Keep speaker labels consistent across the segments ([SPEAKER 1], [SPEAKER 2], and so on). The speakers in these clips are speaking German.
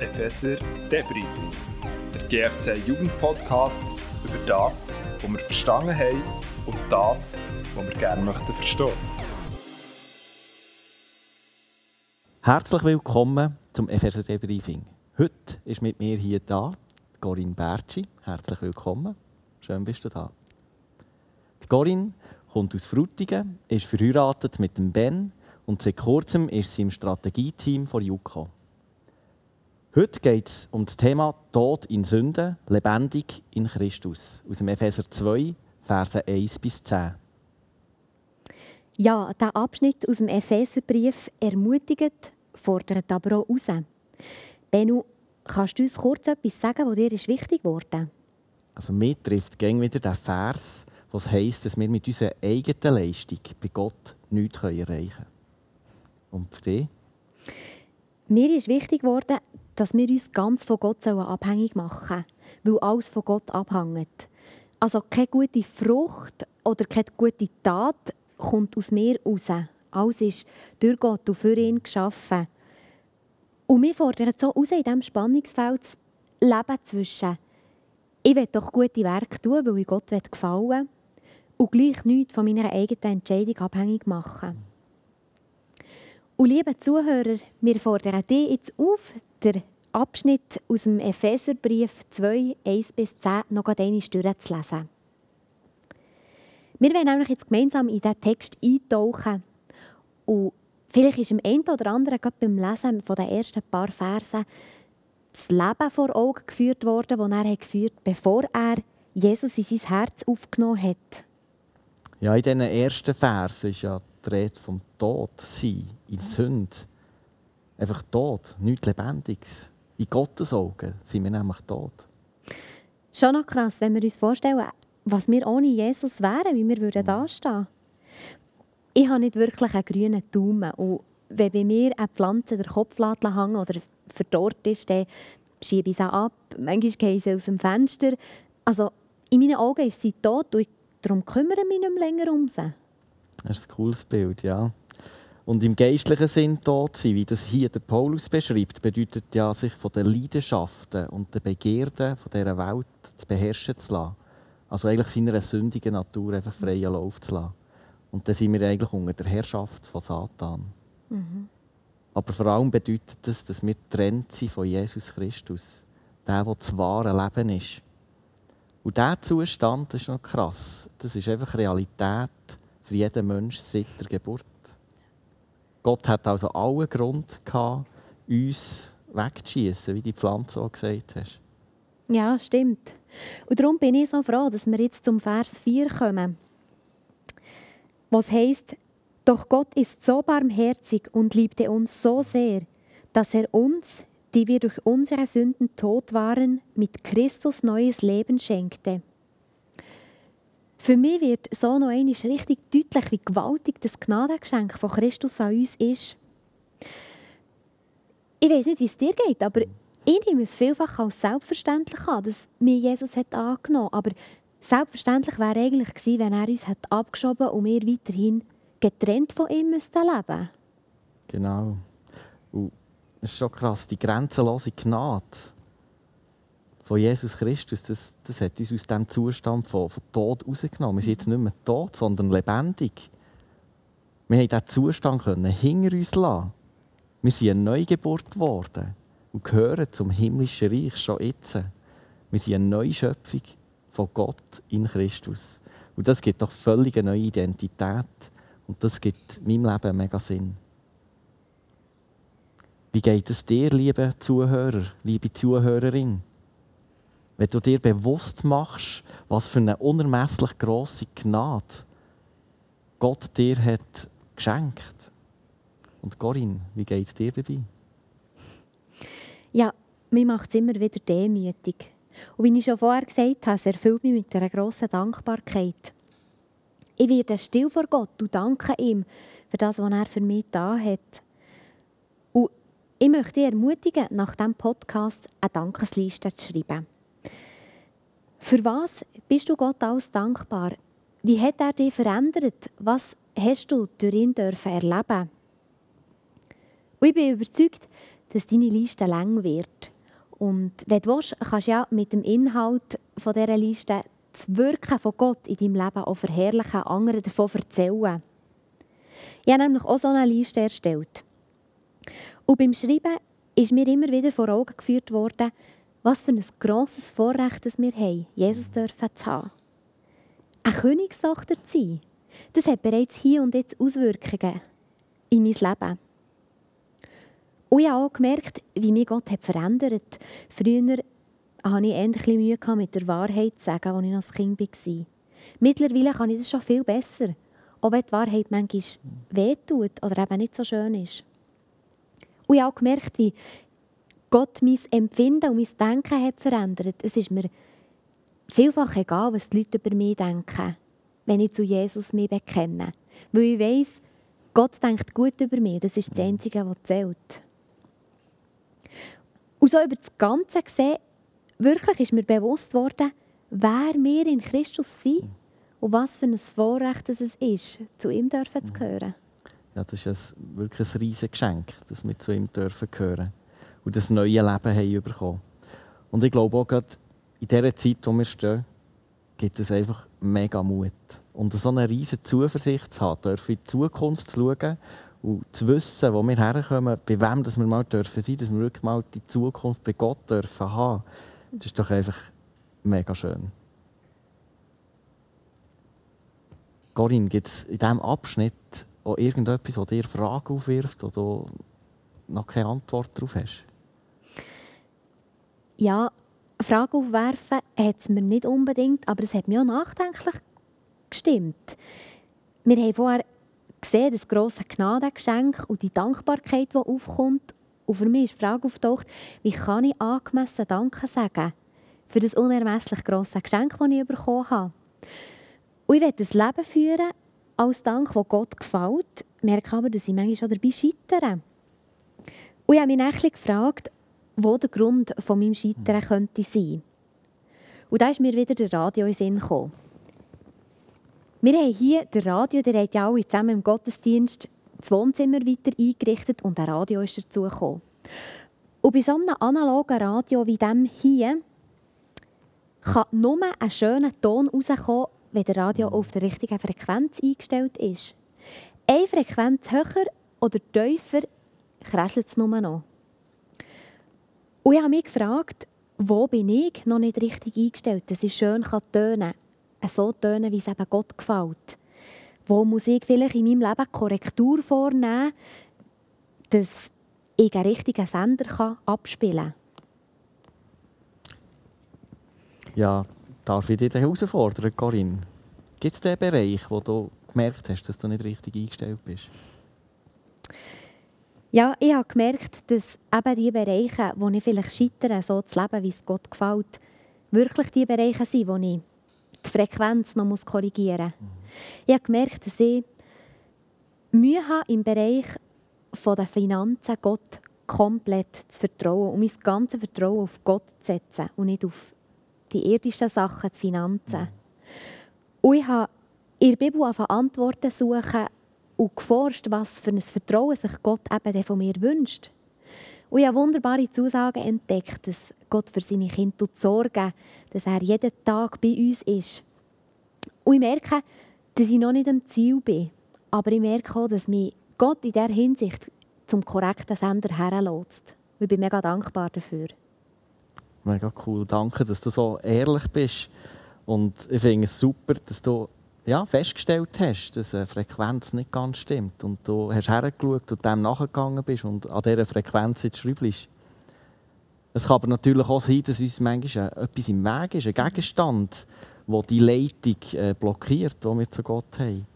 [SPEAKER 1] Epheser Debriefing, der GFC Jugendpodcast über das, was wir verstanden haben und das, was wir gerne möchten verstehen.
[SPEAKER 2] Herzlich willkommen zum Epheser Debriefing. Heute ist mit mir hier da Corinne Bertschi. Herzlich willkommen. Schön bist du da. Die Corinne kommt aus Frutigen, ist verheiratet mit dem Ben und seit kurzem ist sie im Strategieteam von JUCO. Heute geht es um das Thema Tod in Sünde, lebendig in Christus. Aus dem Epheser 2, Verse 1 bis 10.
[SPEAKER 3] Ja, der Abschnitt aus dem Epheserbrief ermutigt, fordert aber auch raus. Bennu, kannst du uns kurz etwas sagen, was dir ist wichtig geworden
[SPEAKER 2] Also mir trifft gäng wieder der Vers, was heisst, dass wir mit unserer eigenen Leistung bei Gott nichts erreichen können. Und für dich?
[SPEAKER 3] Mir ist wichtig geworden, dass wir uns ganz von Gott abhängig machen sollen, weil alles von Gott abhängt. Also keine gute Frucht oder keine gute Tat kommt aus mir raus. Alles ist durch Gott und für ihn geschaffen. Und wir fordern so raus, in diesem Spannungsfeld zu leben zwischen ich will doch gute Werke tun, weil ich Gott gefallen will, und gleich nichts von meiner eigenen Entscheidung abhängig machen. Und liebe Zuhörer, wir fordern dich jetzt auf, den Abschnitt aus dem Epheserbrief 2, 1 bis 10 noch einmal durchzulesen. Wir wollen nämlich jetzt gemeinsam in diesen Text eintauchen. Und vielleicht ist dem einen oder anderen gerade beim Lesen von den ersten paar Versen das Leben vor Augen geführt worden, das er geführt hat, bevor er Jesus in sein Herz aufgenommen hat.
[SPEAKER 2] Ja, in diesen ersten Versen ist ja die Rede vom Tod sein, in Sünde. Einfach tot, nichts Lebendiges. In Gottes Augen sind wir nämlich tot.
[SPEAKER 3] Schon noch krass, wenn wir uns vorstellen, was wir ohne Jesus wären, wie wir würden dastehen. Ich habe nicht wirklich einen grünen Daumen. Und wenn bei mir eine Pflanze der Kopf hängen oder verdorrt ist, dann schiebe ich sie ab. Manchmal gehe sie aus dem Fenster. Also in meinen Augen ist sie tot und darum kümmere ich mich nicht mehr länger um sie.
[SPEAKER 2] Das ist ein cooles Bild, ja. Und im geistlichen Sinn tot sein, wie das hier der Paulus beschreibt, bedeutet ja, sich von den Leidenschaften und den Begierden von dieser Welt zu beherrschen zu lassen. Also eigentlich seiner sündigen Natur einfach freien Lauf zu lassen. Und dann sind wir eigentlich unter der Herrschaft von Satan. Mhm. Aber vor allem bedeutet das, dass wir getrennt sind von Jesus Christus. Der, der das wahre Leben ist. Und dieser Zustand das ist noch krass. Das ist einfach Realität für jeden Menschen seit der Geburt. Gott hat also allen Grund gehabt, uns wegzuschießen, wie die Pflanze auch gesagt hast.
[SPEAKER 3] Ja, stimmt. Und darum bin ich so froh, dass wir jetzt zum Vers 4 kommen. Was heißt, doch Gott ist so barmherzig und liebte uns so sehr, dass er uns, die wir durch unsere Sünden tot waren, mit Christus neues Leben schenkte. Für mich wird so noch einmal richtig deutlich, wie gewaltig das Gnadengeschenk von Christus an uns ist. Ich weiß nicht, wie es dir geht, aber ich nehme es vielfach als selbstverständlich an, dass mir Jesus hat angenommen hat. Aber selbstverständlich wäre eigentlich gewesen, wenn er uns hat abgeschoben und wir weiterhin getrennt von ihm müssten leben.
[SPEAKER 2] Genau. Und es ist schon krass, die grenzenlose Gnade von Jesus Christus, das, das hat uns aus diesem Zustand von, von Tod rausgenommen. Wir sind jetzt nicht mehr tot, sondern lebendig. Wir haben diesen Zustand können hinter uns lassen. Wir sind eine Neugeburt geworden und gehören zum himmlischen Reich schon jetzt. Wir sind eine neue Schöpfung von Gott in Christus. Und das gibt doch völlig eine neue Identität. Und das gibt meinem Leben mega Sinn. Wie geht es dir, liebe Zuhörer, liebe Zuhörerin? Wenn du dir bewusst machst, was für eine unermesslich grosse Gnade Gott dir hat geschenkt. Und Corinne, wie geht es dir dabei?
[SPEAKER 3] Ja, mir macht es immer wieder demütig. Und wie ich schon vorher gesagt habe, es erfüllt mich mit einer grossen Dankbarkeit. Ich werde still vor Gott und danke ihm für das, was er für mich da hat. Und ich möchte dich ermutigen, nach diesem Podcast eine Dankesliste zu schreiben. Für was bist du Gott alles dankbar? Wie hat er dich verändert? Was hast du durch ihn dürfen erleben? Und ich bin überzeugt, dass deine Liste lang wird. Und wenn du willst, kannst du ja mit dem Inhalt von dieser Liste das Wirken von Gott in deinem Leben auch verherrlichen, anderen davon erzählen. Ich habe nämlich auch so eine Liste erstellt. Und beim Schreiben ist mir immer wieder vor Augen geführt worden, was für ein grosses Vorrecht wir haben, Jesus zu haben. Eine Königstochter zu sein, das hat bereits hier und jetzt Auswirkungen in mein Leben. Und ich habe auch gemerkt, wie mich Gott hat verändert. Früher hatte ich endlich Mühe mit der Wahrheit zu sagen, als ich ein Kind war. Mittlerweile kann ich das schon viel besser. Auch wenn die Wahrheit manchmal wehtut oder eben nicht so schön ist. Und ich habe auch gemerkt, wie Gott mein Empfinden und mein Denken hat verändert. Es ist mir vielfach egal, was die Leute über mich denken, wenn ich zu Jesus mich bekenne. Weil ich weiss, Gott denkt gut über mich. Das ist das Einzige, was zählt. Und so über das Ganze gesehen, wirklich ist mir bewusst worden, wer wir in Christus sind und was für ein Vorrecht es ist, zu ihm dürfen zu gehören.
[SPEAKER 2] Ja, das ist ein, wirklich ein riesiges Geschenk, dass wir zu ihm dürfen gehören und das neue Leben haben bekommen. Und ich glaube auch gerade in dieser Zeit, in der wir stehen, gibt es einfach mega Mut. Und so eine riesige Zuversicht zu haben, dürfen in die Zukunft zu schauen und zu wissen, wo wir herkommen, bei wem wir mal dürfen sein, dass wir wirklich mal die Zukunft bei Gott dürfen haben, das ist doch einfach mega schön. Corinne, gibt es in diesem Abschnitt auch irgendetwas, das dir Fragen aufwirft, du noch keine Antwort darauf hast?
[SPEAKER 3] Ja, Fragen aufwerfen hat es mir nicht unbedingt, aber es hat mich auch nachdenklich gestimmt. Wir haben vorher gesehen, das grosse Gnadengeschenk und die Dankbarkeit, die aufkommt. Und für mich ist die Frage auftaucht, wie kann ich angemessen Danke sagen für das unermesslich grosse Geschenk, das ich bekommen habe. Und ich will ein Leben führen als Dank, das Gott gefällt, merke aber, dass ich manchmal schon dabei scheitere. Und ich habe mich dann gefragt, wo der Grund von meinem Scheitern könnte sein. Und da ist mir wieder der Radio in den Sinn gekommen. Wir haben hier das Radio, der hat ja alle zusammen im Gottesdienst das Wohnzimmer weiter eingerichtet und ein Radio ist dazu gekommen. Und bei so einem analogen Radio wie dem hier kann nur ein schöner Ton rauskommen, wenn der Radio auf der richtigen Frequenz eingestellt ist. Eine Frequenz höher oder tiefer kräschelt es nur noch. Und ich habe mich gefragt, wo bin ich noch nicht richtig eingestellt, dass es schön tönen kann so tönen, wie es eben Gott gefällt? Wo muss ich vielleicht in meinem Leben Korrektur vornehmen, dass ich einen richtigen Sender abspielen kann?
[SPEAKER 2] Ja, darf ich dich herausfordern, Corinne? Gibt es den Bereich, wo du gemerkt hast, dass du nicht richtig eingestellt bist?
[SPEAKER 3] Ja, ich habe gemerkt, dass eben die Bereiche, wo ich vielleicht scheitere, so zu leben, wie es Gott gefällt, wirklich die Bereiche sind, wo ich die Frequenz noch muss korrigieren muss. Ich habe gemerkt, dass ich Mühe habe, im Bereich der Finanzen Gott komplett zu vertrauen und mein ganzes Vertrauen auf Gott zu setzen und nicht auf die irdischen Sachen, die Finanzen. Und ich habe in der Bibel Antworten suchen und geforscht, was für ein Vertrauen sich Gott eben von mir wünscht. Und ich habe wunderbare Zusagen entdeckt, dass Gott für seine Kinder sorgen dass er jeden Tag bei uns ist. Und ich merke, dass ich noch nicht am Ziel bin. Aber ich merke auch, dass mich Gott in dieser Hinsicht zum korrekten Sender herlässt. Ich bin mega dankbar dafür.
[SPEAKER 2] Mega cool. Danke, dass du so ehrlich bist. Und ich finde es super, dass du ja, festgestellt hast, dass eine Frequenz nicht ganz stimmt. Und du hast hergeschaut und dem nachgegangen bist und an dieser Frequenz jetzt schreibst. Es kann aber natürlich auch sein, dass uns manchmal etwas im Weg ist, ein Gegenstand, der die Leitung äh, blockiert, die wir zu Gott haben.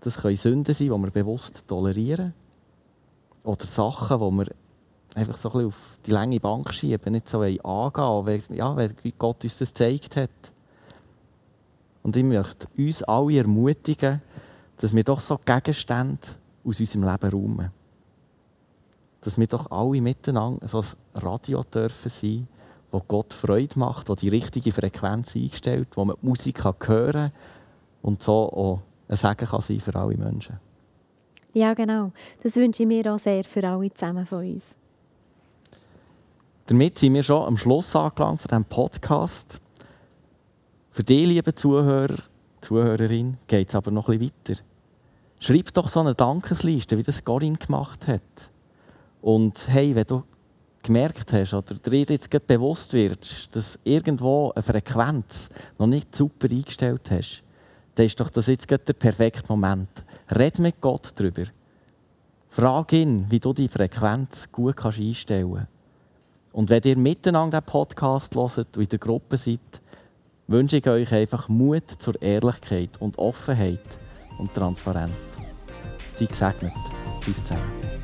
[SPEAKER 2] Das können Sünden sein, die wir bewusst tolerieren. Oder Sachen, die wir einfach so ein bisschen auf die lange Bank schieben, nicht so angehen, weil, ja, weil Gott uns das gezeigt hat. Und ich möchte uns alle ermutigen, dass wir doch so Gegenstände aus unserem Leben räumen. Dass wir doch alle miteinander so ein Radio dürfen sein, wo Gott Freude macht, wo die richtige Frequenz eingestellt, wo man die Musik hören kann und so auch ein Segen kann sein für alle Menschen.
[SPEAKER 3] Ja, genau. Das wünsche ich mir auch sehr für alle zusammen von uns.
[SPEAKER 2] Damit sind wir schon am Schluss angelangt von diesem Podcast. Für dich, liebe Zuhörer, Zuhörerin, geht es aber noch bisschen weiter. Schreib doch so eine Dankesliste, wie das Corinne gemacht hat. Und hey, wenn du gemerkt hast oder dir jetzt bewusst wird, dass irgendwo eine Frequenz noch nicht super eingestellt hast, dann ist doch das jetzt der perfekte Moment. Red mit Gott darüber. Frag ihn, wie du die Frequenz gut einstellen kannst. Und wenn ihr miteinander den Podcast hört und in der Gruppe seid, wünsche ich euch einfach Mut zur Ehrlichkeit und Offenheit und Transparenz. Seid gesegnet. Tschüss zusammen.